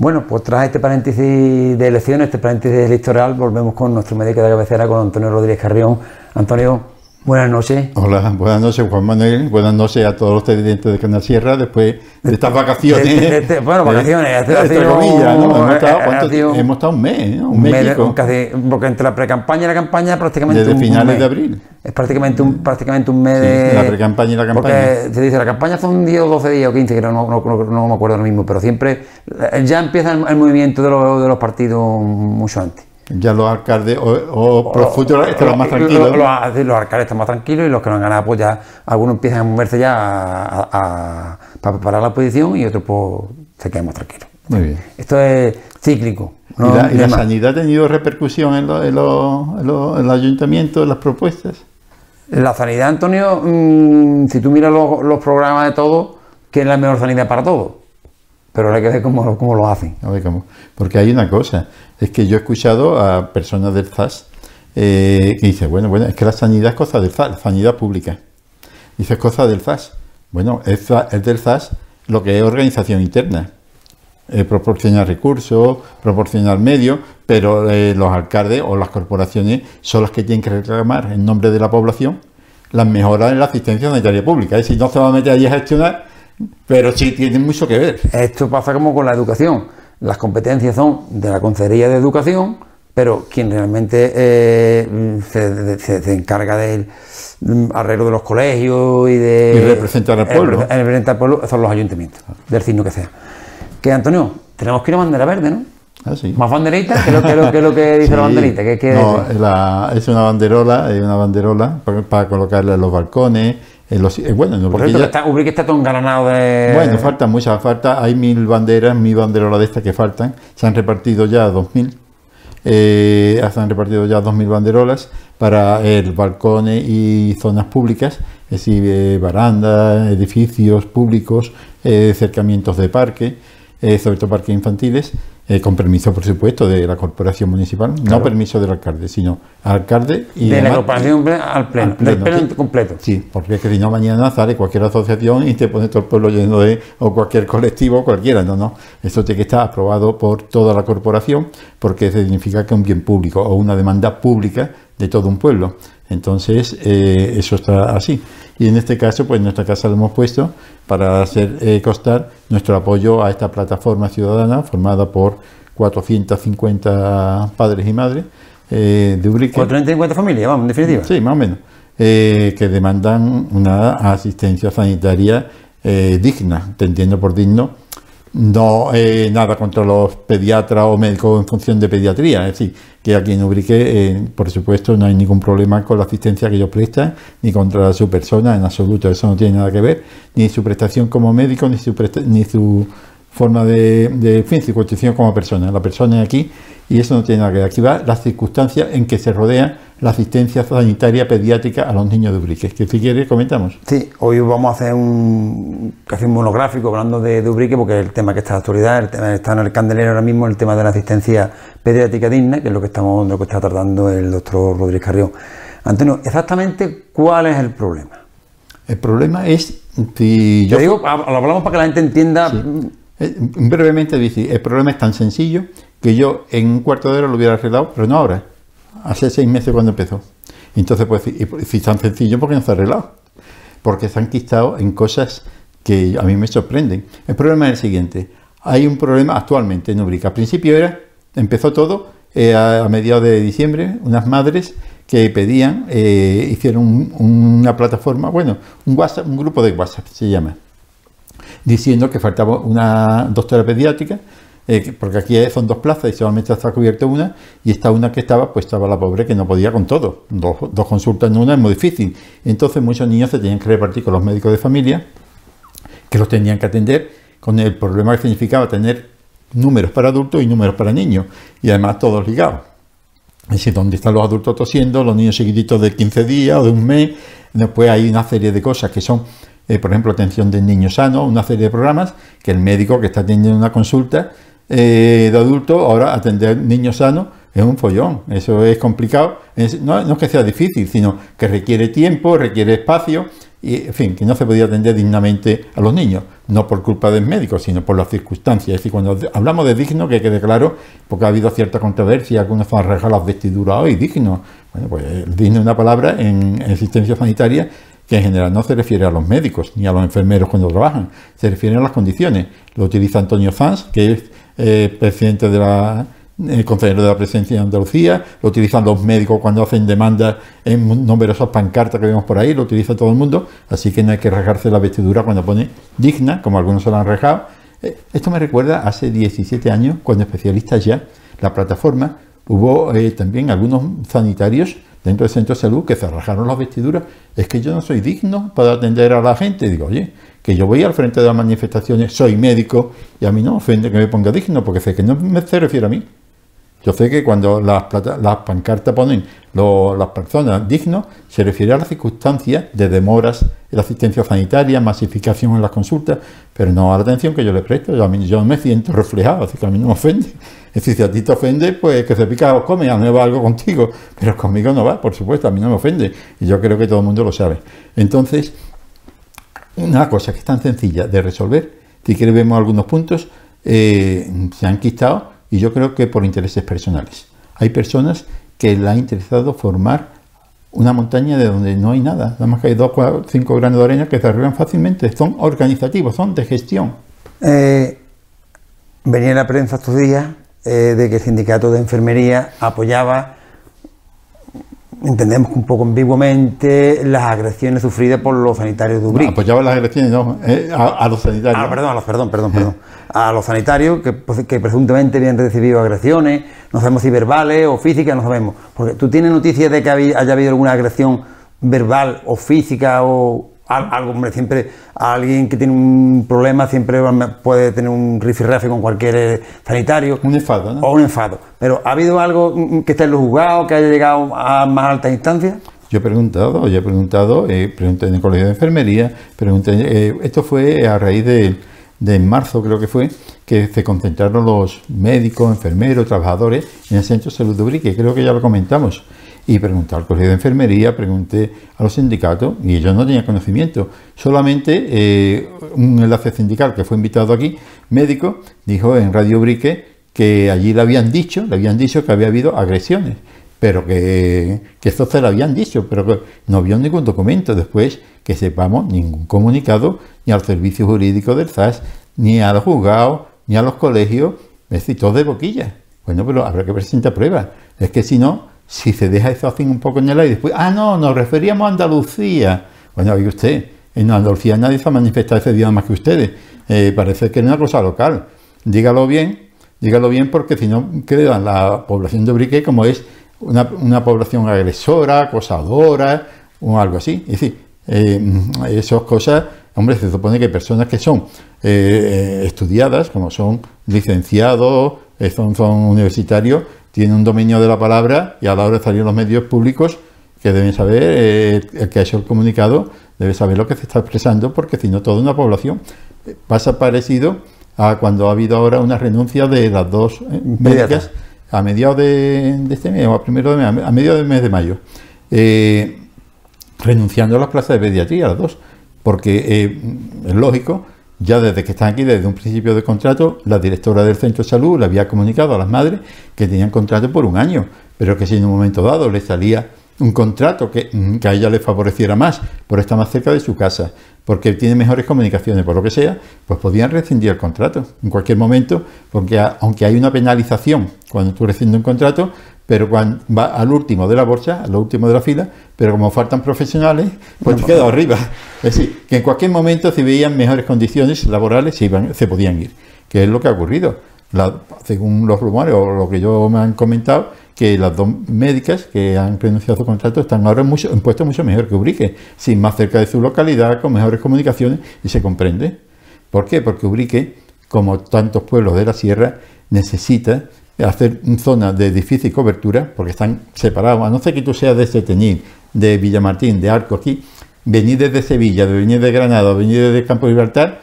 Bueno, pues tras este paréntesis de elecciones, este paréntesis electoral, volvemos con nuestro médico de cabecera, con Antonio Rodríguez Carrión. Antonio, buenas noches. Hola, buenas noches Juan Manuel, buenas noches a todos los televidentes de Canal Sierra después de estas vacaciones. bueno, vacaciones, entre comillas, ¿no? Hemos estado, hemos estado un mes, ¿no? Un, mes, casi, porque entre la pre-campaña y la campaña prácticamente Desde un, finales de abril. Es prácticamente un, prácticamente un mes de... La pre-campaña y la campaña. Porque se dice, la campaña son 10 o 12 días o 15, que no, no, no, me acuerdo lo mismo, pero siempre ya empieza el, movimiento de los, de los partidos mucho antes. Ya los alcaldes o, los futuros están más tranquilos. Los, alcaldes están más tranquilos y los que no han ganado, pues ya algunos empiezan a moverse ya a, para preparar la oposición y otros pues se quedan más tranquilos. Muy bien. Esto es cíclico. ¿Y la, sanidad ha tenido repercusión en, en, en el ayuntamiento, en las propuestas? La sanidad, Antonio, mm, si tú miras los, programas de todo, que es la mejor sanidad para todos. Pero hay que ver cómo, lo hacen. Cómo. Porque hay una cosa, es que yo he escuchado a personas del ZAS eh, que dicen, bueno, bueno, es que la sanidad es cosa del ZAS, la sanidad pública. Dice, es cosa del ZAS. Bueno, es, del ZAS lo que es organización interna. Eh, proporcionar recursos, proporcionar medios, pero eh, los alcaldes o las corporaciones son las que tienen que reclamar en nombre de la población las mejoras en la asistencia sanitaria pública. Es decir, no se va a meter allí a gestionar, pero sí tienen mucho que ver. Esto pasa como con la educación. Las competencias son de la Consejería de Educación, pero quien realmente eh, se, encarga del arreglo de los colegios y de... Y representar al pueblo. representar al pueblo son los ayuntamientos, del signo que sea. Que Antonio, tenemos que ir a bandera verde, ¿no? Ah, sí. ¿Más banderita? ¿Qué es lo, que, lo que dice la banderita? ¿Qué, no, es una banderola, es una banderola para, colocarle en los balcones. En los, eh, bueno, no, Por cierto, está, Ubrique está todo engalanado de... Bueno, falta muchas, falta, hay mil banderas, mil banderolas de estas que faltan. Se han repartido ya dos mil. Eh, se han repartido ya dos mil banderolas para el balcones y zonas públicas, es decir, eh, barandas, edificios públicos, eh, cercamientos de parque sobre todo parques infantiles, eh, con permiso, por supuesto, de la corporación municipal, no permiso del alcalde, sino alcalde y... De la corporación al pleno, del pleno completo. Sí, porque es que si no mañana sale cualquier asociación y te pone todo el pueblo lleno de... o cualquier colectivo, cualquiera, no, no. Eso tiene que estar aprobado por toda la corporación porque significa que es un bien público o una demanda pública de todo un pueblo. Entonces, eh, eso está así. Y en este caso, pues en nuestra casa lo hemos puesto para hacer eh, costar nuestro apoyo a esta plataforma ciudadana formada por 450 padres y madres eh, de Ubrique. 450 familias, vamos, en definitiva. Sí, más o menos. Eh, que demandan una asistencia sanitaria digna, entendiendo por digno no eh, nada contra los pediatras o médicos en función de pediatría, es decir, que aquí en Ubrique, eh, por supuesto, no hay ningún problema con la asistencia que ellos prestan, ni contra su persona en absoluto, eso no tiene nada que ver, ni su prestación como médico, ni su, ni su forma de, de fin, su constitución como persona. La persona aquí y eso no tiene nada que ver. Aquí va las circunstancias en que se rodea la asistencia sanitaria pediátrica a los niños de Ubrique. Que si quiere comentamos. Sí, hoy vamos a hacer un casi un monográfico hablando de, de, Ubrique porque es el tema que está en la actualidad, el tema está en el candelero ahora mismo, el tema de la asistencia pediátrica digna, que es lo que estamos, lo que está tratando el doctor Rodríguez Carrión. Antonio, exactamente cuál es el problema. El problema es si yo. Te digo, lo hablamos para que la gente entienda. Eh, brevemente dice, el problema es tan sencillo que yo en un cuarto de hora lo hubiera arreglado, pero no ahora hace seis meses cuando empezó. Entonces, pues, si es tan sencillo, ¿por qué no se ha arreglado? Porque se han quistado en cosas que a mí me sorprenden. El problema es el siguiente. Hay un problema actualmente en Ubrica. Al principio era, empezó todo eh, a, mediados de diciembre, unas madres que pedían, eh, hicieron una plataforma, bueno, un WhatsApp, un grupo de WhatsApp se llama, diciendo que faltaba una doctora pediátrica eh, porque aquí son dos plazas y solamente está cubierta una, y esta una que estaba, pues estaba la pobre que no podía con todo. Dos, consultas en una es muy difícil. Entonces muchos niños se tenían que repartir con los médicos de familia, que los tenían que atender con el problema que significaba tener números para adultos y números para niños, y además todos ligados. Es decir, donde están los adultos tosiendo, los niños chiquititos de 15 días o de un mes, después hay una serie de cosas que son, eh, por ejemplo, atención del niño sano, una serie de programas que el médico que está teniendo una consulta eh, de adulto, ahora atender niños sanos es un follón, eso es complicado. no, es que sea difícil, sino que requiere tiempo, requiere espacio y, en fin, que no se podía atender dignamente a los niños, no por culpa del médico, sino por las circunstancias. Es decir, cuando hablamos de digno, que quede claro, porque ha habido cierta controversia, algunos han arreglar las vestiduras hoy, digno. Bueno, pues digno es una palabra en, asistencia sanitaria que en general no se refiere a los médicos ni a los enfermeros cuando trabajan, se refiere a las condiciones. Lo utiliza Antonio Sanz, que es eh, presidente de la el consejero de la presidencia de Andalucía, lo utilizan los médicos cuando hacen demandas en numerosas pancartas que vemos por ahí, lo utiliza todo el mundo, así que no hay que rejarse la vestidura cuando pone digna, como algunos se lo han rejado. Eh, esto me recuerda hace 17 años, cuando especialistas ya, la plataforma, hubo eh, también algunos sanitarios dentro del centro de salud que se rajaron las vestiduras. Es que yo no soy digno para atender a la gente. Digo, oye, que yo voy al frente de las manifestaciones, soy médico y a mí no ofende que me ponga digno porque sé que no me se refiere a mí. Yo sé que cuando las, las pancartas ponen las personas dignos, se refiere a las circunstancias de demoras en la asistencia sanitaria, masificación en las consultas, pero no a la atención que yo le presto. Yo, a mí, yo me siento reflejado, así que a mí no me ofende. Es decir, si a ti te ofende, pues que se pica o come, a mí va algo contigo, pero conmigo no va, por supuesto, a mí no me ofende. Y yo creo que todo el mundo lo sabe. Entonces, una cosa que es tan sencilla de resolver, si quieres vemos algunos puntos, eh, se han quitado y yo creo que por intereses personales. Hay personas que le ha interesado formar una montaña de donde no hay nada, nada más que hay dos, cuatro, cinco granos de arena que se arreglan fácilmente, son organizativos, son de gestión. Eh, venía en la prensa estos días eh, de que el sindicato de enfermería apoyaba entendemos que un poco ambiguamente las agresiones sufridas por los sanitarios de Ubrique. apoyaba las agresiones, no, eh, a, los sanitarios. Ah, perdón, a los, perdón, perdón, perdón. A los sanitarios que, pues, que presuntamente habían recibido agresiones, no sabemos si verbales o físicas, no sabemos. Porque tú tienes noticias de que haya habido alguna agresión verbal o física o algo, hombre, siempre alguien que tiene un problema siempre puede tener un rifirrafe con cualquier eh, sanitario. Un enfado, ¿no? O un enfado. Pero ¿ha habido algo que esté en los juzgados, que haya llegado a más altas instancias? Yo he preguntado, yo he preguntado, eh, pregunté en el colegio de enfermería, pregunté, eh, esto fue a raíz de, de marzo creo que fue, que se concentraron los médicos, enfermeros, trabajadores en el centro de salud de Ubrique, creo que ya lo comentamos y pregunté al colegio de enfermería, pregunté a los sindicatos y ellos no tenían conocimiento. Solamente eh, un enlace sindical que fue invitado aquí, médico, dijo en Radio Brique que allí le habían dicho, le habían dicho que había habido agresiones, pero que, que esto se lo habían dicho, pero que no había ningún documento después que sepamos ningún comunicado ni al servicio jurídico del SAS, ni a los juzgados, ni a los colegios, es decir, todo de boquilla. Bueno, pero habrá que presentar pruebas. Es que si no, si se deja eso así un poco en el aire, después, ah, no, nos referíamos a Andalucía. Bueno, oye usted, en Andalucía nadie se ha manifestado ese día más que ustedes. Eh, parece que es una cosa local. Dígalo bien, dígalo bien, porque si no queda la población de Brique como es una, población agresora, acosadora, o algo así. Es decir, eh, esas cosas, hombre, se supone que personas que son eh, estudiadas, como son licenciados, son, son universitarios, tiene un dominio de la palabra y a la hora de salir los medios públicos que deben saber, eh, el que ha hecho el comunicado debe saber lo que se está expresando porque si no toda una población eh, pasa parecido a cuando ha habido ahora una renuncia de las dos eh, médicas a mediados de, este mes o a primero de mes, a mediados del mes de mayo renunciando a las plazas de pediatría las dos porque es lógico ya desde que están aquí, desde un principio de contrato, la directora del centro de salud le había comunicado a las madres que tenían contrato por un año, pero que si en un momento dado le salía un contrato que, mm, a ella le favoreciera más por estar más cerca de su casa, porque tiene mejores comunicaciones, por lo que sea, pues podían rescindir el contrato en cualquier momento, porque aunque hay una penalización cuando tú rescindes un contrato, pero cuando va al último de la bolsa, al último de la fila, pero como faltan profesionales, pues te queda arriba. Es decir, que en cualquier momento si veían mejores condiciones laborales se, iban, se podían ir, que es lo que ha ocurrido. según los rumores o lo que yo me han comentado, que las dos médicas que han renunciado a su contrato están ahora en, mucho, en puestos mucho mejor que Ubrique, sin más cerca de su localidad, con mejores comunicaciones, y se comprende. ¿Por qué? Porque Ubrique, como tantos pueblos de la sierra, necesita hacer zona de difícil cobertura, porque están separados, a no ser que tú seas de Teñín, de Villamartín, de Arco, aquí, venir desde Sevilla, de venir de Granada, venir desde Campo Libertad,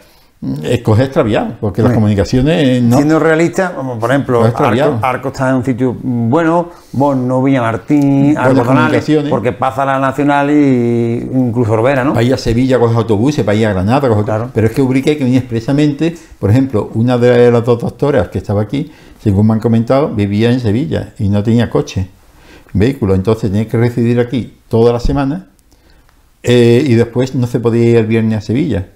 escoge extraviado, porque las comunicaciones no... Siendo realista, como por ejemplo. Arco, Arco está en un sitio bueno, Bono, Villamartín, Arco Donales, porque pasa la Nacional y incluso Orbera, ¿no? Para ir a Sevilla coges autobuses, para ir a Granada coges Claro. Pero es que Ubrique que venir expresamente, por ejemplo, una de las dos doctoras que estaba aquí, según me han comentado, vivía en Sevilla y no tenía coche, vehículo, entonces tenía que residir aquí toda la semana eh, y después no se podía ir el viernes a Sevilla.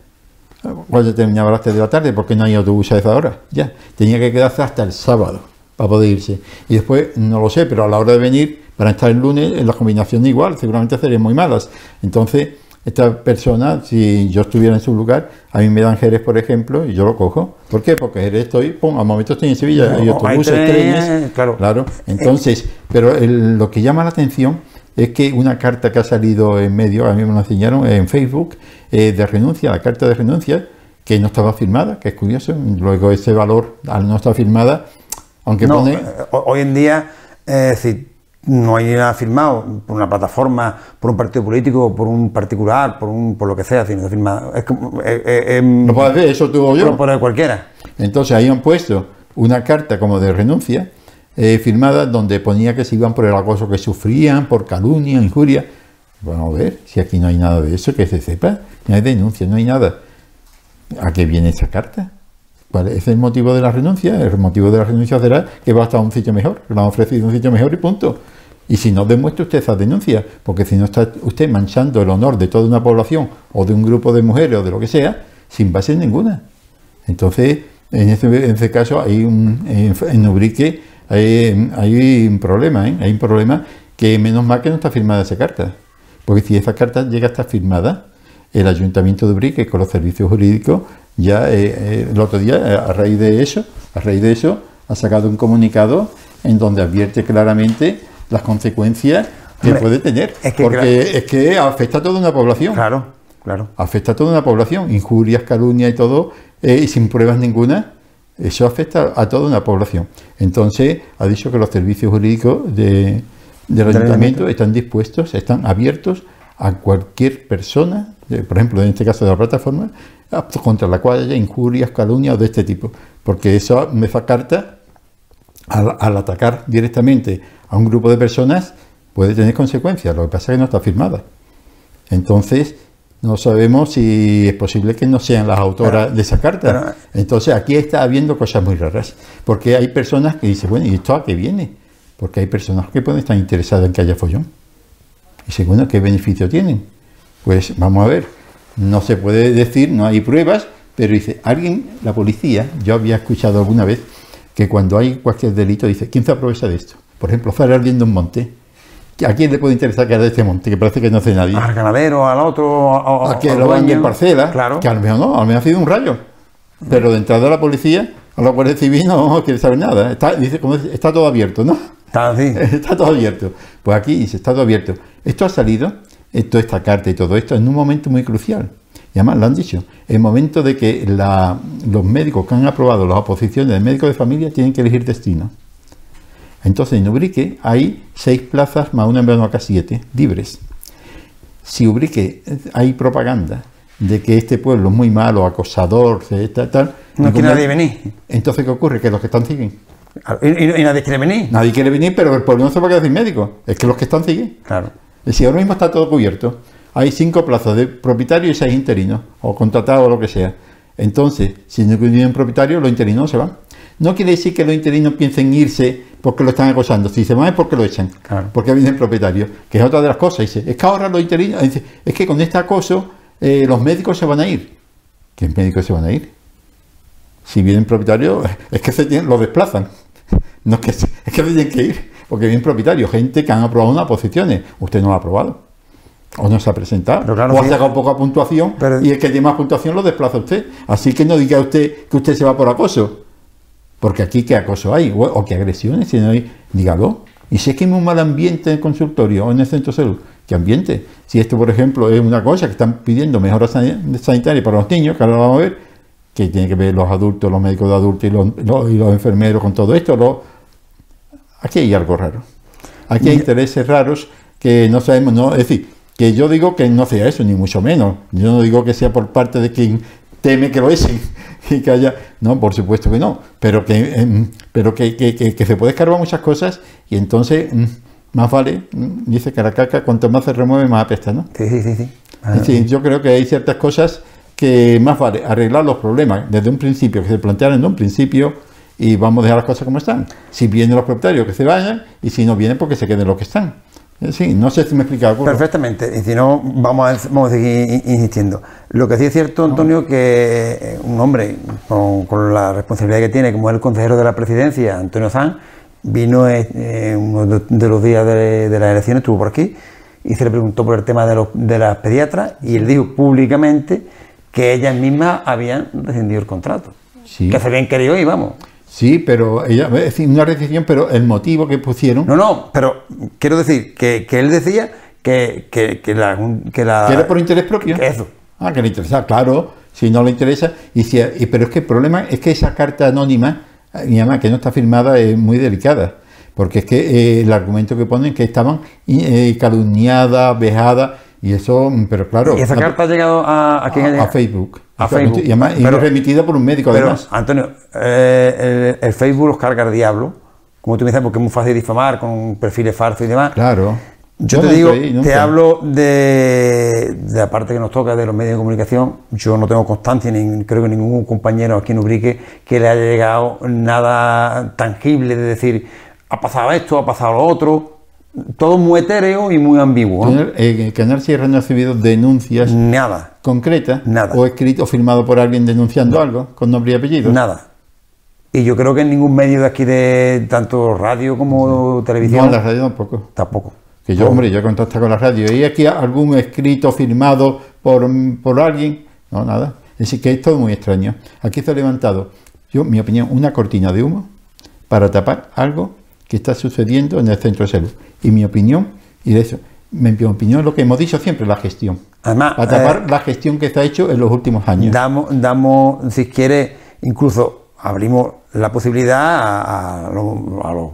Cuando terminaba las 3 de la tarde, porque no hay autobús a esa hora. Ya, tenía que quedarse hasta el sábado para poder irse. Y después, no lo sé, pero a la hora de venir, para estar el lunes, en las combinaciones igual, seguramente serían muy malas. Entonces, esta persona, si yo estuviera en su lugar, a mí me dan Jerez, por ejemplo, y yo lo cojo. ¿Por qué? Porque Jerez estoy, pum, al momento estoy en Sevilla, hay autobuses, hay trenes, trenes. claro. Claro. Entonces, pero el- lo que llama la atención es que una carta que ha salido en medio, a mí me lo enseñaron en Facebook, eh, de renuncia, la carta de renuncia, que no estaba firmada, que es curioso. Luego ese valor, al no estar firmada, aunque No, pone... eh, ho- hoy en día, es decir, no hay nada firmado por una plataforma, por un partido político, por un particular, por un por lo que sea, sino firmado. Es eh, eh, eh, No puedes ver, eso tuvo yo. por, por cualquiera. Entonces ahí han puesto una carta como de renuncia eh, firmada donde ponía que se iban por el acoso que sufrían, por calumnia, injuria. Vamos a ver si aquí no hay nada de eso que se sepa, no hay denuncia, no hay nada. ¿A qué viene esa carta? ¿Cuál es el motivo de la renuncia? El motivo de la renuncia será que va a un sitio mejor, le han ofrecido un sitio mejor y punto. Y si no, demuestre usted esa denuncia, porque si no está usted manchando el honor de toda una población o de un grupo de mujeres o de lo que sea, sin base ninguna. Entonces, en este, en este caso, hay en Ubrique hay, hay un problema, ¿eh? hay un problema que menos mal que no está firmada esa carta. Porque si esa carta llega a estar firmada, el Ayuntamiento de Ubrique con los servicios jurídicos ya eh, eh, el otro día, eh, a raíz de eso, a raíz de eso, ha sacado un comunicado en donde advierte claramente las consecuencias que Hombre, puede tener. es que porque es que afecta a toda una población Claro, claro. afecta a toda una población, injurias, calumnia y todo, eh, y sin pruebas ninguna, eso afecta a toda una población. Entonces, ha dicho que los servicios jurídicos de- del ayuntamiento. están dispuestos, están abiertos a cualquier persona, de- por ejemplo, en este caso de la plataforma, a- contra la cual haya injurias, calumnias o de este tipo. Porque eso, esa carta, al, al atacar directamente a un grupo de personas, puede tener consecuencias. Lo que pasa es que no está firmada. Entonces, no sabemos si es posible que no sean las autoras Pero- de esa carta. pero- Entonces, aquí está habiendo cosas muy raras. Porque hay personas que dicen, bueno, ¿y esto a qué viene? Porque hay personas que pueden estar interesadas en que haya follón. Y segundo, ¿qué beneficio tienen? Pues vamos a ver, no se puede decir, no hay pruebas, pero dice, alguien, la policía, yo había escuchado alguna vez que cuando hay cualquier delito dice, ¿quién se aprovecha de esto? Por ejemplo, estar ardiendo un monte. ¿A quién le puede interesar que arde este monte? Que parece que no hace nadie. Al ganadero, al otro, a, a- A que lo van en parcela, Claro. que a lo mejor no, a lo mejor ha sido un rayo. Pero de entrada la policía, a la Guardia Civil no quiere saber nada. Está, dice, como dice, está todo abierto, ¿no? Está así. Está todo abierto. Pues aquí dice, está todo abierto. Esto ha salido, esto, esta carta y todo esto, en un momento muy crucial. Y además lo han dicho, el momento de que la- los médicos que han aprobado las oposiciones de médicos de familia tienen que elegir destino. Entonces en Ubrique hay seis plazas más una en verano acá siete, libres. Si Ubrique eh, hay propaganda de que este pueblo es muy malo, acosador, tal, tal, No quiere nadie venir. Entonces, ¿qué ocurre? Que los que están siguen. Y, y- y nadie quiere venir. Nadie quiere venir, pero el pueblo no se va a quedar sin médico. Es que los que están siguen. Claro. Es decir, ahora mismo está todo cubierto. Hay cinco plazas de propietario y seis interinos, o contratados o lo que sea. Entonces, si no tienen propietario, los interinos se van. No quiere decir que los interinos piensen irse porque lo están acosando. Si se van es porque lo echan, Claro. porque viene el propietario, que es otra de las cosas. Dice, es que ahora los interinos, dice, es que con este acoso eh, los médicos se van a ir. ¿Qué médicos se van a ir? Si vienen propietarios, es que se tienen, lo desplazan. No es que, es que tienen que ir, porque vienen propietarios, gente que han aprobado unas posiciones. Usted no lo ha aprobado. O no se ha presentado. Pero claro, o ha sacado poca puntuación Pero- y el que tiene más puntuación lo desplaza usted. Así que no diga usted que usted se va por acoso. Porque aquí qué acoso hay, o, o qué agresiones, si no hay, dígalo. Y si es que hay un mal ambiente en el consultorio o en el centro de salud, ¿qué ambiente? Si esto, por ejemplo, es una cosa que están pidiendo mejoras sani- sanitarias para los niños, que ahora lo vamos a ver, que tiene que ver los adultos, los médicos de adultos y los, los- y los enfermeros con todo esto, lo- aquí hay algo raro. Aquí hay intereses raros que no sabemos, no, es decir, que yo digo que no sea eso, ni mucho menos. Yo no digo que sea por parte de quien teme que lo es y que haya. No, por supuesto que no, pero que, em, pero que, que, que, se puede escarbar muchas cosas y entonces mm, más vale, mm, dice que la caca, cuanto más se remueve, más apesta, ¿no? Sí, sí, sí. sí. sí yo creo que hay ciertas cosas que más vale arreglar los problemas desde un principio, que se plantearon en un principio y vamos a dejar las cosas como están. Si vienen los propietarios, que se vayan y si no vienen, porque se queden los que están. Eh, sí, no sé si me he explicado. Perfectamente, y si no, vamos a, vamos a seguir insistiendo. Lo que sí es cierto, Antonio, que eh, un hombre con, la responsabilidad que tiene, como es el consejero de la presidencia, Antonio Zan, vino eh, uno de los días de, de las elecciones, estuvo por aquí, y se le preguntó por el tema de, los, de las pediatras, y él dijo públicamente que ellas mismas habían rescindido el contrato. Que se habían querido y vamos. Sí, pero ella, es decir, una rescisión, pero el motivo que pusieron. No, no, pero quiero decir que, él decía que, que, la, que la. era por interés propio. eso. Ah, que le interesa, claro, si no le interesa. Y si, pero es que el problema es que esa carta anónima, mi mamá, que no está firmada, es muy delicada. Porque es que eh, el argumento que ponen que estaban eh, calumniadas, vejadas y eso, mm, pero claro. ¿Y esa carta ha llegado a, a quién a, Facebook. A Facebook. Y además, pero, remitida por un médico, pero, Antonio, eh, el, Facebook los carga el diablo. Como tú me dices, porque es muy fácil difamar con perfiles falsos y demás. Claro. Yo, te digo, te hablo de, de, la parte que nos toca de los medios de comunicación. Yo no tengo constancia, ni creo que ningún compañero aquí en Ubrique que le haya llegado nada tangible de decir, ha pasado esto, ha pasado lo otro todo muy etéreo y muy ambiguo. ¿En el Canal Sierra no ha recibido denuncias nada concretas? Nada. ¿O escrito o firmado por alguien denunciando algo con nombre y apellido? Nada. Y yo creo que en ningún medio de aquí de tanto radio como televisión. No, en la radio tampoco. Tampoco. Que yo, hombre, yo he contactado con la radio. ¿Y aquí algún escrito firmado por, por alguien? No, nada. Es decir, que es todo muy extraño. Aquí se ha levantado, yo, mi opinión, una cortina de humo para tapar algo que está sucediendo en el centro de salud. Y mi opinión, y de eso, mi opinión, lo que hemos dicho siempre, la gestión. Además, a tapar eh, la gestión que se ha hecho en los últimos años. Damos, damos si quiere, incluso abrimos la posibilidad a, los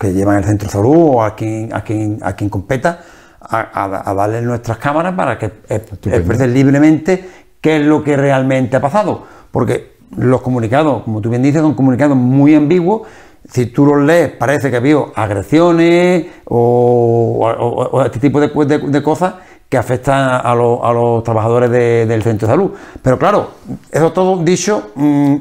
que llevan el centro de salud o a quien, a quien, a quien competa a, darle nuestras cámaras para que expresen libremente qué es lo que realmente ha pasado. Porque los comunicados, como tú bien dices, son comunicados muy ambiguos si tú los lees, parece que ha habido agresiones o, este tipo de, cosas que afectan a, los trabajadores del centro de salud. Pero claro, eso todo dicho, mm,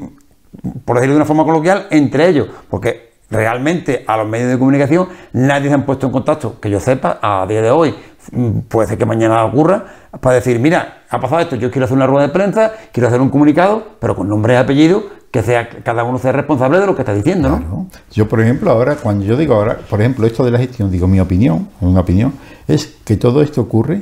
por decirlo de una forma coloquial, entre ellos, porque realmente a los medios de comunicación nadie se han puesto en contacto, que yo sepa, a día de hoy, mm, puede ser que mañana ocurra, para decir, mira, ha pasado esto, yo quiero hacer una rueda de prensa, quiero hacer un comunicado, pero con nombre y apellido que sea cada uno sea responsable de lo que está diciendo, ¿no? Yo, por ejemplo, ahora, cuando yo digo ahora, por ejemplo, esto de la gestión, digo mi opinión, una opinión, es que todo esto ocurre,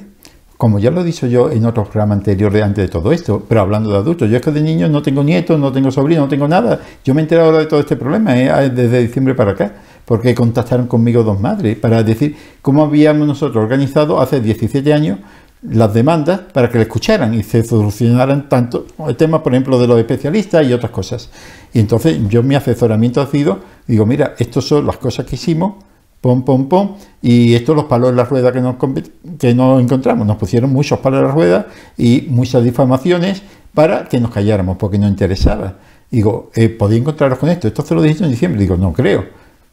como ya lo he dicho yo en otros programas anteriores antes de todo esto, pero hablando de adultos, yo es que de niños no tengo nietos, no tengo sobrinos, no tengo nada. Yo me he enterado ahora de todo este problema ¿eh? desde diciembre para acá, porque contactaron conmigo dos madres para decir cómo habíamos nosotros organizado hace 17 años las demandas para que le escucharan y se solucionaran tanto el tema, por ejemplo, de los especialistas y otras cosas. Y entonces yo mi asesoramiento ha sido, digo, mira, estas son las cosas que hicimos, pom, pom, pom, y estos los palos en la rueda que nos, que nos encontramos. Nos pusieron muchos palos en la rueda y muchas difamaciones para que nos calláramos, porque nos interesaba. Digo, eh, ¿podía encontraros con esto? Esto se lo dije en diciembre. Digo, no creo,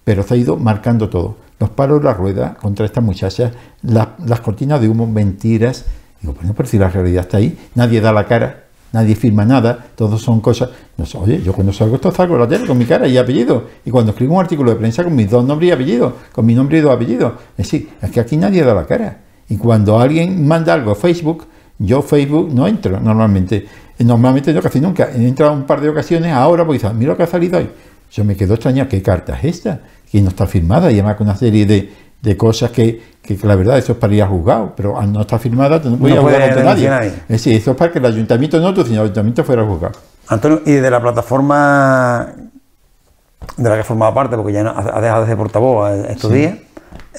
pero se ha ido marcando todo los palos de la rueda contra esta muchacha, las cortinas de humo, mentiras. Digo, bueno, pero si la realidad está ahí, nadie da la cara, nadie firma nada, todos son cosas. No, oye, yo cuando salgo esto salgo la tele con mi cara y apellido. Y cuando escribo un artículo de prensa con mis dos nombres y apellidos, con mi nombre y dos apellidos. Es decir, es que aquí nadie da la cara. Y cuando alguien manda algo a Facebook, yo Facebook no entro normalmente. Normalmente no casi nunca. He entrado un par de ocasiones ahora porque mira lo que ha salido hoy. Yo me quedo extraña, ¿qué carta es esta? Y no está firmada, y además con una serie de, de cosas que, que, la verdad eso es para ir a juzgado, pero al no estar firmada no voy a juzgar ante nadie. nadie. Es decir, eso es para que el ayuntamiento no, sino el ayuntamiento fuera a juzgar. Antonio, y de la plataforma de la que formaba parte, porque ya no, ha dejado de ser portavoz estos días.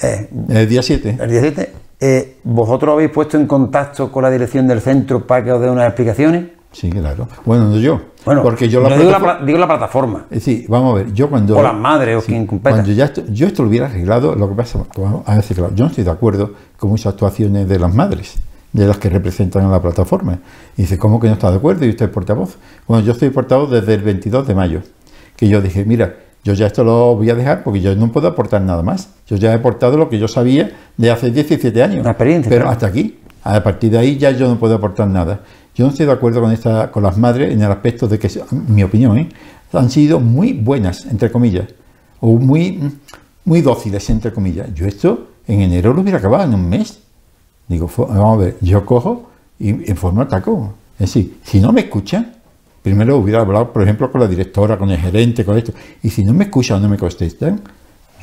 Eh, el día 7. El día 7. Eh, ¿Vosotros habéis puesto en contacto con la dirección del centro para que os dé unas explicaciones? Sí, claro. Bueno, no yo. Bueno, porque yo, la digo, la, digo, la, plataforma. Eh, sí, vamos a ver. Yo cuando. O las madres o quien competa. Cuando ya esto, yo esto lo hubiera arreglado, lo que pasa, a veces, claro, yo no estoy de acuerdo con muchas actuaciones de las madres. de las que representan a la plataforma. Y dice, ¿cómo que no está de acuerdo? ¿Y usted es portavoz? Bueno, yo estoy portavoz desde el 22 de mayo, que yo dije, mira, yo ya esto lo voy a dejar porque yo no puedo aportar nada más. Yo ya he aportado lo que yo sabía de hace 17 años. Una experiencia. Pero hasta aquí. A partir de ahí ya yo no puedo aportar nada. Yo no estoy de acuerdo con, esta, con las madres en el aspecto de que, mi opinión, ¿eh? han sido muy buenas, entre comillas, o muy, muy dóciles, entre comillas. Yo esto en enero lo hubiera acabado en un mes. Digo, vamos a ver, yo cojo y en forma ataco. Es decir, si no me escuchan, primero hubiera hablado, por ejemplo, con la directora, con el gerente, con esto. Y si no me escuchan o no me contestan,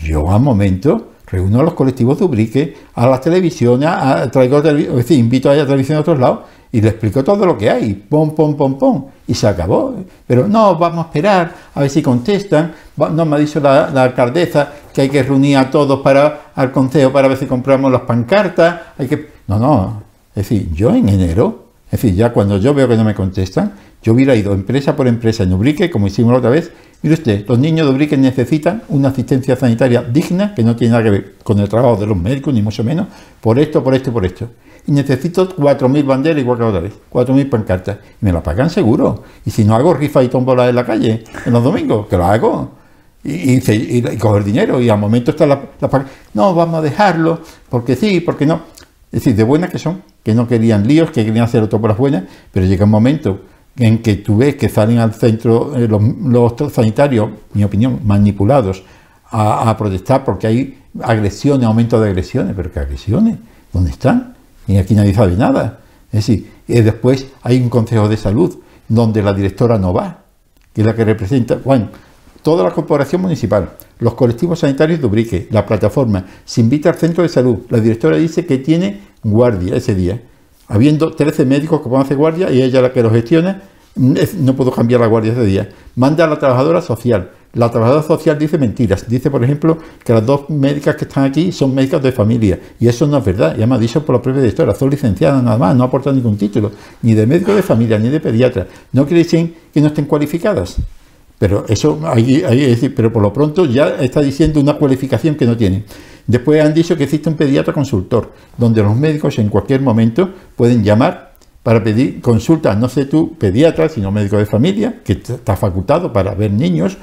yo a momento reúno a los colectivos de Ubrique, a las televisiones, a, traigo, es decir, invito a la televisión de otros lados y le explico todo lo que hay, pom, pom, pom, pom, y se acabó. Pero no, vamos a esperar a ver si contestan. No me ha dicho la, alcaldesa que hay que reunir a todos para al consejo para ver si compramos las pancartas. Hay que, no, no. Es decir, yo en enero, es decir, ya cuando yo veo que no me contestan, yo hubiera ido empresa por empresa en Ubrique, como hicimos la otra vez. Mire usted, los niños de Ubrique necesitan una asistencia sanitaria digna, que no tiene nada que ver con el trabajo de los médicos, ni mucho menos, por esto, por esto por esto y necesito 4.000 banderas igual que otra vez, 4.000 pancartas. Y me la pagan seguro. Y si no hago rifa y tómbola en la calle en los domingos, que lo hago. Y, y, coger dinero y al momento está la, la No, vamos a dejarlo, porque sí, porque no. Es decir, de buenas que son, que no querían líos, que querían hacerlo todo por las buenas, pero llega un momento en que tú ves que salen al centro eh, los, los, sanitarios, mi opinión, manipulados a, a protestar porque hay agresiones, aumento de agresiones, pero ¿qué agresiones? ¿Dónde están? Y aquí nadie sabe nada. Es decir, y después hay un consejo de salud donde la directora no va, que es la que representa, bueno, toda la corporación municipal, los colectivos sanitarios de Ubrique, la plataforma, se invita al centro de salud. La directora dice que tiene guardia ese día, habiendo 13 médicos que pueden hacer guardia y ella la que lo gestiona, no puedo cambiar la guardia ese día. Manda a la trabajadora social, la trabajadora social dice mentiras. Dice, por ejemplo, que las dos médicas que están aquí son médicas de familia. Y eso no es verdad. Ya me ha dicho por la propia directora. Son licenciadas nada más, no aportan ningún título. Ni de médico de familia, ni de pediatra. No quiere que no estén cualificadas. Pero eso, ahí, ahí es decir, pero por lo pronto ya está diciendo una cualificación que no tienen. Después han dicho que existe un pediatra consultor, donde los médicos en cualquier momento pueden llamar para pedir consulta, no sé tú, pediatra, sino médico de familia, que está facultado para ver niños,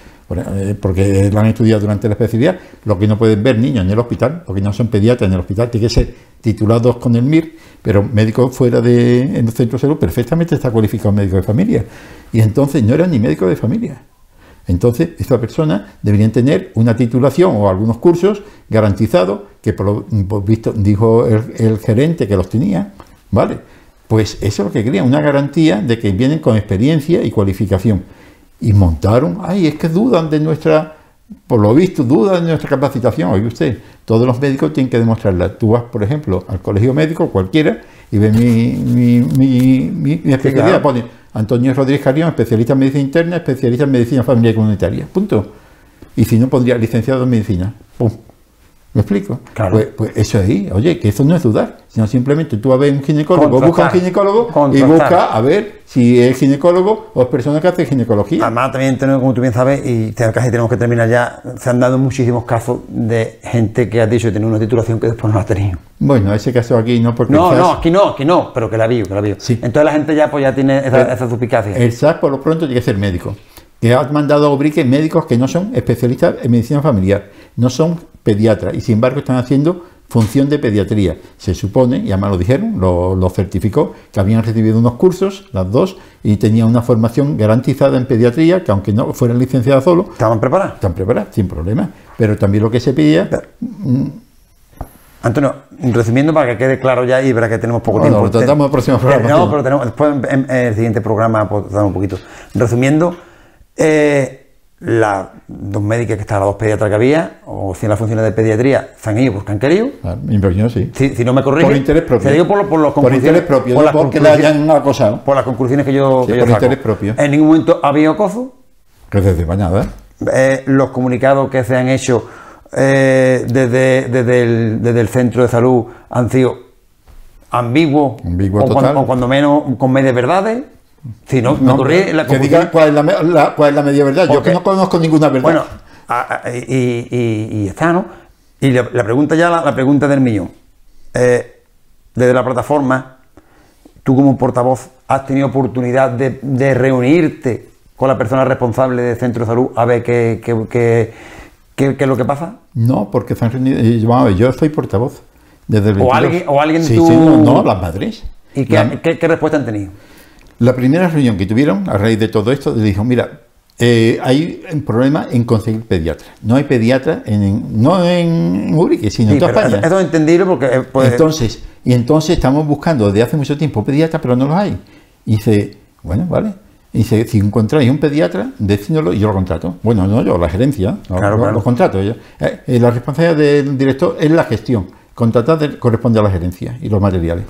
porque lo han estudiado durante la especialidad, lo que no pueden ver niños en el hospital, porque no son pediatras en el hospital, tienen que ser titulados con el MIR, pero médico fuera de en el centro de salud perfectamente está cualificado médico de familia. Y entonces no era ni médico de familia. Entonces, esta persona debería tener una titulación o algunos cursos garantizados, que por lo visto dijo el, el gerente que los tenía, ¿vale? Pues eso es lo que quería, una garantía de que vienen con experiencia y cualificación y montaron, ay, es que dudan de nuestra, por lo visto, dudan de nuestra capacitación. Oye usted, todos los médicos tienen que demostrarla. Tú vas, por ejemplo, al colegio médico, cualquiera, y ves mi, mi, mi, especialidad, pone Antonio Rodríguez Carrión, especialista en medicina interna, especialista en medicina familiar y comunitaria. Punto. Y si no, pondría licenciado en medicina. Pum. ¿Me explico? Claro. Pues, pues, eso ahí, oye, que eso no es dudar, sino simplemente tú a ver un ginecólogo, busca un ginecólogo y busca a ver si es ginecólogo o es persona que hace ginecología. Además, también tenemos, como tú bien sabes, y casi tenemos que terminar ya, se han dado muchísimos casos de gente que ha dicho que tiene una titulación que después no ha tenido. Bueno, ese caso aquí no, porque. No, no, aquí no, aquí no, pero que la vio, que la vio. Sí. Entonces la gente ya, pues, ya tiene esa, esa suspicacia. El SAS, por lo pronto, tiene que ser médico. Que ha mandado a Obrique médicos que no son especialistas en medicina familiar, no son pediatra y sin embargo están haciendo función de pediatría. Se supone, y además lo dijeron, lo, certificó, que habían recibido unos cursos, las dos, y tenían una formación garantizada en pediatría, que aunque no fueran licenciadas solo... ¿Estaban preparadas? Están preparadas, sin problema. Pero también lo que se pedía... Mm, Antonio, resumiendo para que quede claro ya y verá que tenemos poco tiempo. lo tratamos el próximo programa. No, pero tenemos, después en, el siguiente programa pues, un poquito. Resumiendo, eh, las dos médicas que estaban, las dos pediatras que había, o si en las funciones de pediatría, se han ido porque han querido. Ah, mi sí. Si, si, no me corrige. Por interés propio. Te digo por, por los Por interés propio, por no porque le hayan acosado. Por las conclusiones que yo, sí, que por interés propio. En ningún momento ha habido acoso. Que desde nada. Eh, los comunicados que se han hecho eh, desde, desde, el, desde el centro de salud han sido ambiguos. O. Cuando, o cuando menos con medias verdades. Si no, me ocurría la que diga cuál es la, cuál es la media verdad. Yo que no conozco ninguna verdad. Bueno, y, y, y, está, ¿no? Y la, pregunta ya, la, pregunta del millón. Eh, desde la plataforma, tú como portavoz has tenido oportunidad de, reunirte con la persona responsable del centro de salud a ver qué, qué, es lo que pasa? No, porque se han reunido, eh, yo soy portavoz. Desde el o alguien, o alguien tú... no, las madres. ¿Y qué, qué, respuesta han tenido? La primera reunión que tuvieron a raíz de todo esto, le dijo, mira, eh, hay un problema en conseguir pediatra. No hay pediatra en, no en Urique, sino en toda España. Eso es entendible porque... Eh, pues, entonces, y entonces estamos buscando desde hace mucho tiempo pediatra, pero no los hay. Y dice, bueno, vale. Y dice, si encontráis un pediatra, decídolo y yo lo contrato. Bueno, no yo, la gerencia, claro, lo, lo, contrato. Eh, la responsabilidad del director es la gestión. Contratar corresponde a la gerencia y los materiales.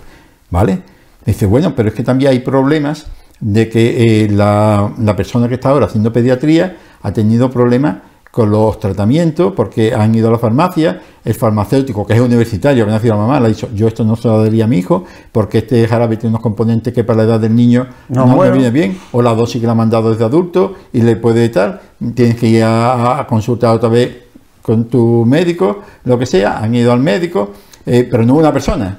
¿Vale? Dice, bueno, pero es que también hay problemas de que eh, la, persona que está ahora haciendo pediatría ha tenido problemas con los tratamientos porque han ido a la farmacia, el farmacéutico que es universitario, que no ha sido la mamá, le ha dicho, yo esto no se lo daría a mi hijo porque este jarabe tiene unos componentes que para la edad del niño no, me viene bien, o la dosis que le ha mandado desde adulto y le puede tal, tienes que ir a, consultar otra vez con tu médico, lo que sea, han ido al médico, eh, pero no una persona,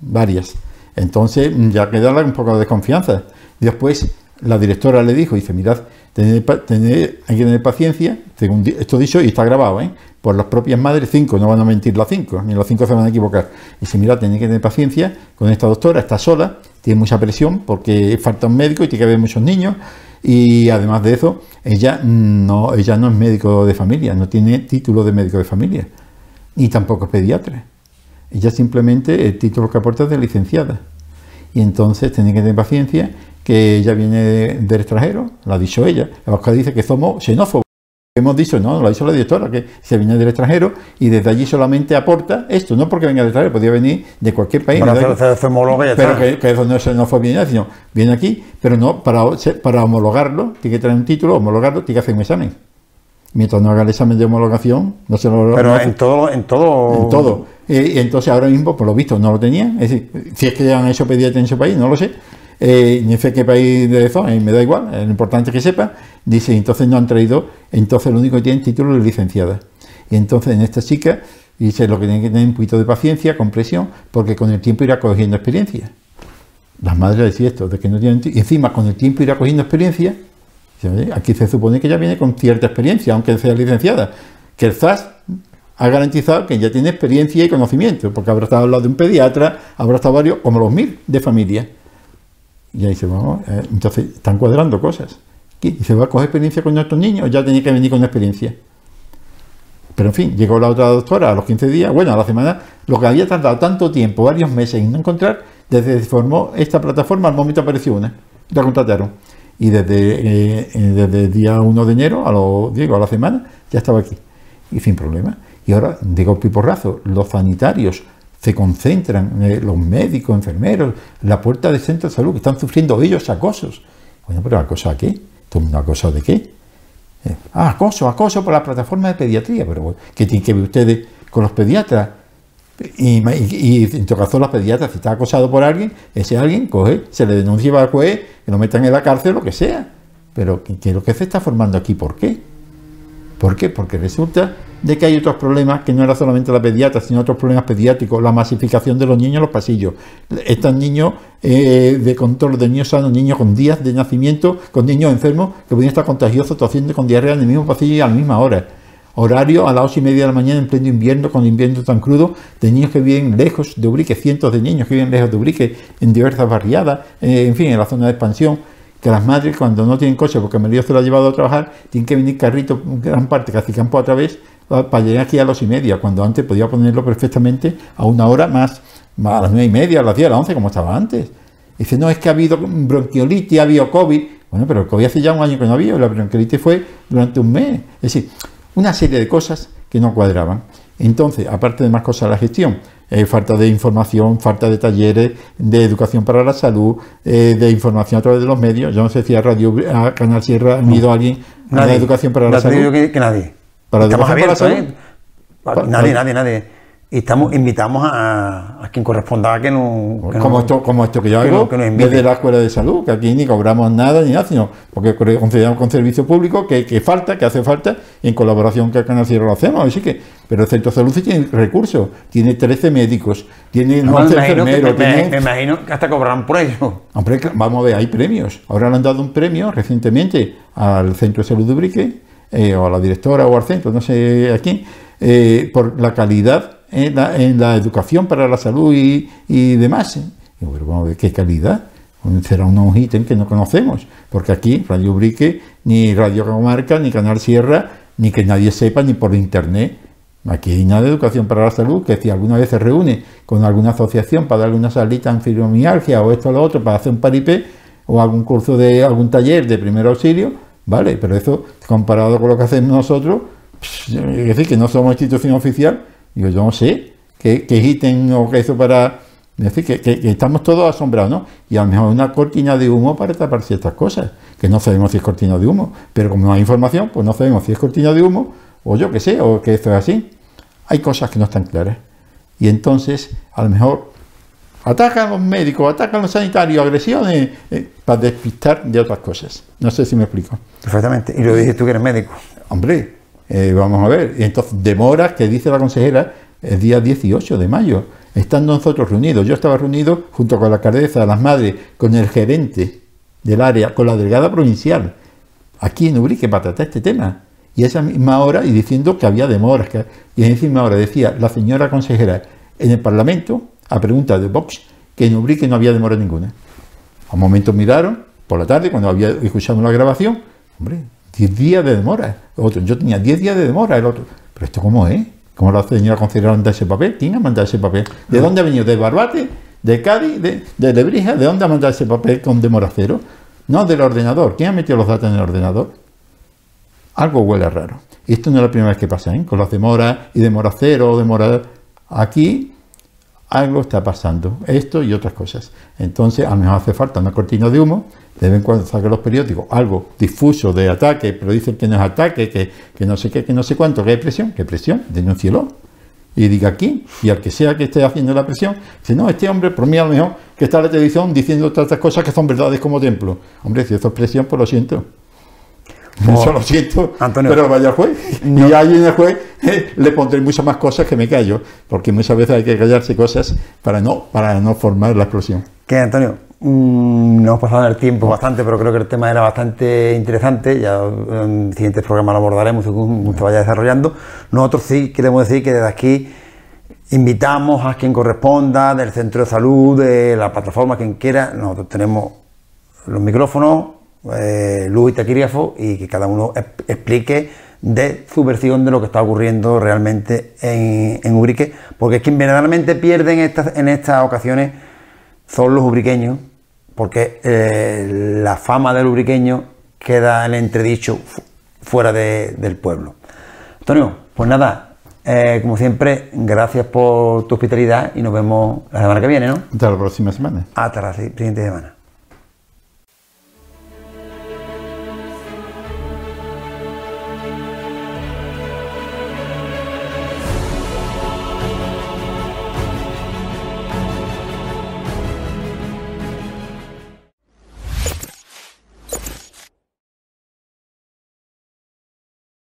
varias. Entonces ya queda un poco de desconfianza. Después la directora le dijo, dice, mirad, hay que tener paciencia, según esto dicho, y está grabado, ¿eh? por las propias madres, cinco, no van a mentir las cinco, ni los cinco se van a equivocar. Dice, mirad, tenéis que tener paciencia con esta doctora, está sola, tiene mucha presión porque falta un médico y tiene que haber muchos niños, y además de eso, ella no, ella no es médico de familia, no tiene título de médico de familia, ni tampoco es pediatra. Ella simplemente el título que aporta es de licenciada. Y entonces tiene que tener paciencia que ella viene del extranjero, lo ha dicho ella. La Oscar dice que somos xenófobos. Hemos dicho, no, lo ha dicho la directora, que se viene del extranjero y desde allí solamente aporta esto, no porque venga del extranjero, podría venir de cualquier país. pero que, que, eso no es xenofobia, sino viene aquí, pero no, para, para homologarlo, tiene que traer un título, homologarlo, tiene que hacer un examen. Mientras no haga el examen de homologación, no se lo Pero en todo, en todo. En todo. Y entonces ahora mismo, por lo visto, no lo tenía. Es decir, si es que ya han hecho pediatra en ese país, no lo sé eh, ni sé qué país de eso, me da igual, lo importante es que sepa, dice, entonces no han traído, entonces lo único que tienen título es licenciada. Y entonces en esta chica, dice, lo que tienen que tener un poquito de paciencia, compresión, porque con el tiempo irá cogiendo experiencia. Las madres decían esto, de que no tienen, y encima con el tiempo irá cogiendo experiencia, aquí se supone que ya viene con cierta experiencia, aunque sea licenciada, que el ZAS ha garantizado que ya tiene experiencia y conocimiento, porque habrá estado al lado de un pediatra, habrá estado varios, como los mil de familia. Y ahí dice, vamos, eh, entonces están cuadrando cosas. Y se va a coger experiencia con nuestros niños, ya tenía que venir con experiencia. Pero en fin, llegó la otra doctora a los 15 días, bueno, a la semana, lo que había tardado tanto tiempo, varios meses en no encontrar, desde que se formó esta plataforma, al momento apareció una, la contrataron. Y desde, eh, eh, desde el día 1 de enero, a, lo, digo, a la semana, ya estaba aquí. Y sin problema. Y ahora, de golpe y porrazo, los sanitarios, se concentran eh, los médicos, enfermeros, la puerta del centro de salud, que están sufriendo ellos acosos. Bueno, pero ¿acoso a qué? ¿Acoso de qué? Eh, ah, acoso, acoso por la plataforma de pediatría, pero ¿qué tienen que ver ustedes con los pediatras? Y, en todo caso, los pediatras, si está acosado por alguien, ese alguien coge, se le denuncia al juez, que lo metan en la cárcel, lo que sea. Pero ¿qué es lo que se está formando aquí? ¿Por qué? ¿Por qué? Porque resulta de que hay otros problemas que no era solamente la pediatra, sino otros problemas pediátricos, la masificación de los niños en los pasillos. Estos niños eh, de control de niños sanos, niños con días de nacimiento, con niños enfermos que pueden estar contagiosos, tosiendo con diarrea en el mismo pasillo y a la misma hora. Horario a las ocho y media de la mañana en pleno invierno, con invierno tan crudo, de niños que viven lejos de Ubrique, cientos de niños que viven lejos de Ubrique, en diversas barriadas, eh, en fin, en la zona de expansión que las madres cuando no tienen coche porque Dios se lo ha llevado a trabajar, tienen que venir carrito, gran parte, casi campo a través, para llegar aquí a las y media, cuando antes podía ponerlo perfectamente a una hora más, a las nueve y media, a las diez, a las once, como estaba antes. Dice, no, es que ha habido bronquiolitis, ha habido COVID. Bueno, pero el COVID hace ya un año que no había, la bronquiolitis fue durante un mes. Es decir, una serie de cosas que no cuadraban. Entonces, aparte de más cosas, la gestión, eh, falta de información, falta de talleres, de educación para la salud, eh, de información a través de los medios. Yo no sé si a Radio a Canal Sierra ha ido alguien a la educación para la salud. Que, que nadie. Para educación para la salud. ¿eh? Nadie, nadie, nadie. y estamos invitamos a, a quien corresponda a que no que como, esto, como esto que yo hago desde la escuela de salud, que aquí ni cobramos nada ni nada, sino porque consideramos con servicio público que, que, falta, que hace falta, y en colaboración con Canal Cielo lo hacemos. Así que, pero el centro de salud sí tiene recursos, tiene 13 médicos, tiene no, 11 enfermeros. Me, imagino que hasta cobrarán por ello. Hombre, vamos a ver, hay premios. Ahora le han dado un premio recientemente al centro de salud de Ubrique, eh, o a la directora o al centro, no sé a quién, eh, por la calidad en la, educación para la salud y, demás. pero vamos a ver qué calidad. Será unos ítems que no conocemos, porque aquí Radio Brique, ni Radio Comarca, ni Canal Sierra, ni que nadie sepa, ni por internet. Aquí hay nada de educación para la salud, que si alguna vez se reúne con alguna asociación para darle una salita en fibromialgia o esto o lo otro para hacer un paripé o algún curso de algún taller de primer auxilio, vale, pero eso comparado con lo que hacemos nosotros, es decir, que no somos institución oficial, yo no sé qué, qué o qué eso para... decir, que, estamos todos asombrados, ¿no? Y a lo mejor una cortina de humo para tapar ciertas cosas, que no sabemos si es cortina de humo, pero como no hay información, pues no sabemos si es cortina de humo, o yo qué sé, o que esto es así. Hay cosas que no están claras. Y entonces, a lo mejor, atacan a los médicos, atacan a los sanitarios, agresiones, eh, para despistar de otras cosas. No sé si me explico. Perfectamente. Y lo dices tú que eres médico. Hombre, eh, vamos a ver, y entonces demoras que dice la consejera el día 18 de mayo, estando nosotros reunidos. Yo estaba reunido junto con la alcaldesa, las madres, con el gerente del área, con la delegada provincial, aquí en Ubrique para tratar este tema. Y esa misma hora, y diciendo que había demoras, que, y en esa misma hora decía la señora consejera en el Parlamento, a pregunta de Vox, que en Ubrique no había demora ninguna. A un momento miraron, por la tarde, cuando había, escuchado la grabación, hombre, 10 días de demora. Otro, yo tenía 10 días de demora, el otro. ¿Pero esto cómo es? ¿Cómo la señora considera mandar ese papel? ¿Quién ha mandado ese papel? ¿De dónde ha venido? ¿De Barbate? ¿De Cádiz? ¿De, de Lebrija? ¿De dónde ha mandado ese papel con demora cero? No, del ordenador. ¿Quién ha metido los datos en el ordenador? Algo huele raro. Y esto no es la primera vez que pasa, ¿eh? Con las demoras y demora cero, demora... Aquí algo está pasando. Esto y otras cosas. Entonces, a lo mejor hace falta una cortina de humo de vez en cuando saquen los periódicos algo difuso de ataque, pero dicen que no es ataque, que, que no sé qué, que no sé cuánto, que hay presión, ¿qué presión? Denúncielo. Y diga aquí, y al que sea que esté haciendo la presión, si no, este hombre, por mí a lo mejor, que está en la televisión diciendo tantas cosas que son verdades como templo. Hombre, si eso es presión, pues lo siento. Eso lo siento, pero vaya juez. Y ahí en el juez eh, le pondré muchas más cosas que me callo, porque muchas veces hay que callarse cosas para no, para no formar la explosión. ¿Qué, Antonio? Mm, no hemos pasado el tiempo bastante, pero creo que el tema era bastante interesante. Ya en siguientes programas lo abordaremos según se vaya desarrollando. Nosotros sí queremos decir que desde aquí invitamos a quien corresponda, del centro de salud, de la plataforma, quien quiera. Nosotros tenemos los micrófonos, eh, luz y taquígrafo, y que cada uno explique de su versión de lo que está ocurriendo realmente en, en Ubrique, porque es quien verdaderamente pierde en estas, en estas ocasiones son los ubriqueños porque eh, la fama del ubriqueño queda en entredicho fuera del pueblo. Antonio, pues nada, eh, como siempre, gracias por tu hospitalidad y nos vemos la semana que viene, ¿no? Hasta la próxima semana. Hasta la siguiente semana.